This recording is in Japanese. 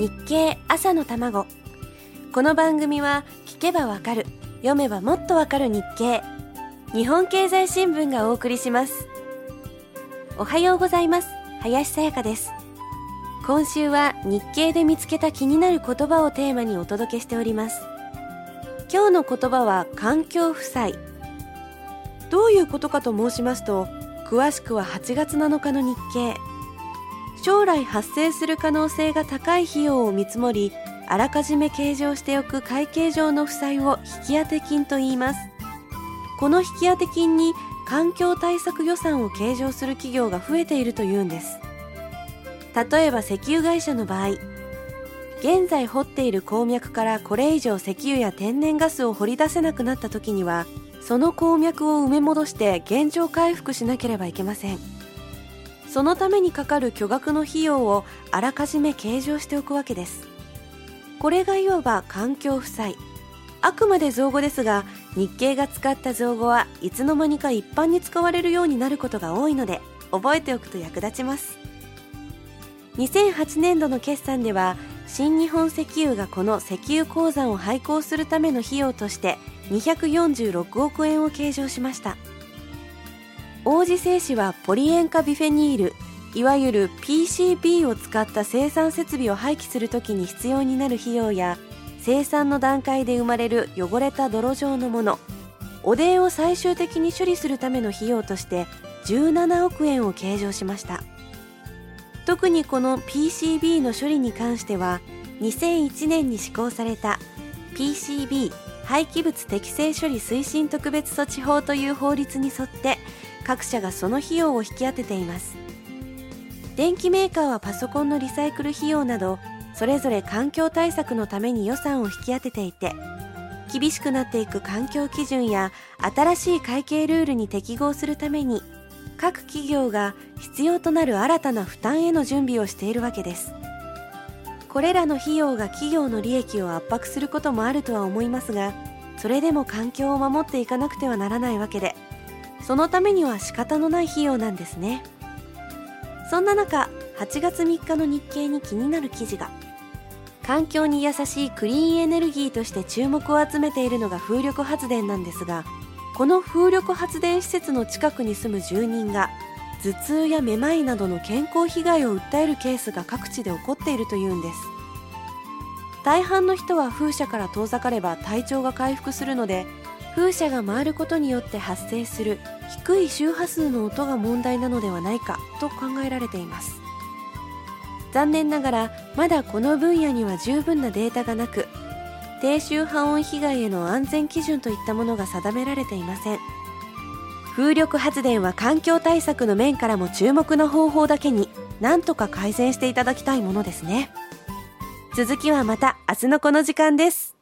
日経朝の卵。この番組は聞けばわかる読めばもっとわかる日経。日本経済新聞がお送りします。おはようございます。林さやかです。今週は日経で見つけた気になる言葉をテーマにお届けしております。今日の言葉は環境負債。どういうことかと申しますと詳しくは8月7日の日経。将来発生する可能性が高い費用を見積もりあらかじめ計上しておく会計上の負債を引当金と言います。この引当金に環境対策予算を計上する企業が増えているというんです。例えば石油会社の場合現在掘っている鉱脈からこれ以上石油や天然ガスを掘り出せなくなった時にはその鉱脈を埋め戻して現状回復しなければいけません。そのためにかかる巨額の費用をあらかじめ計上しておくわけです。これがいわば環境負債。あくまで造語ですが日経が使った造語はいつの間にか一般に使われるようになることが多いので覚えておくと役立ちます。2008年度の決算では新日本石油がこの石油鉱山を廃鉱するための費用として246億円を計上しました。王子製紙はポリ塩化ビフェニールいわゆる PCB を使った生産設備を廃棄するときに必要になる費用や生産の段階で生まれる汚れた泥状のもの汚泥を最終的に処理するための費用として17億円を計上しました。特にこの PCB の処理に関しては2001年に施行された PCB 廃棄物適正処理推進特別措置法という法律に沿って各社がその費用を引き当てています。電機メーカーはパソコンのリサイクル費用などそれぞれ環境対策のために予算を引き当てていて厳しくなっていく環境基準や新しい会計ルールに適合するために各企業が必要となる新たな負担への準備をしているわけです。これらの費用が企業の利益を圧迫することもあるとは思いますがそれでも環境を守っていかなくてはならないわけでそのためには仕方のない費用なんですね。そんな中8月3日の日経に気になる記事が環境に優しいクリーンエネルギーとして注目を集めているのが風力発電なんですがこの風力発電施設の近くに住む住人が頭痛やめまいなどの健康被害を訴えるケースが各地で起こっているというんです。大半の人は風車から遠ざかれば体調が回復するので風車が回ることによって発生する低い周波数の音が問題なのではないかと考えられています。残念ながらまだこの分野には十分なデータがなく低周波音被害への安全基準といったものが定められていません。風力発電は環境対策の面からも注目の方法だけになんとか改善していただきたいものですね。続きはまた明日のこの時間です。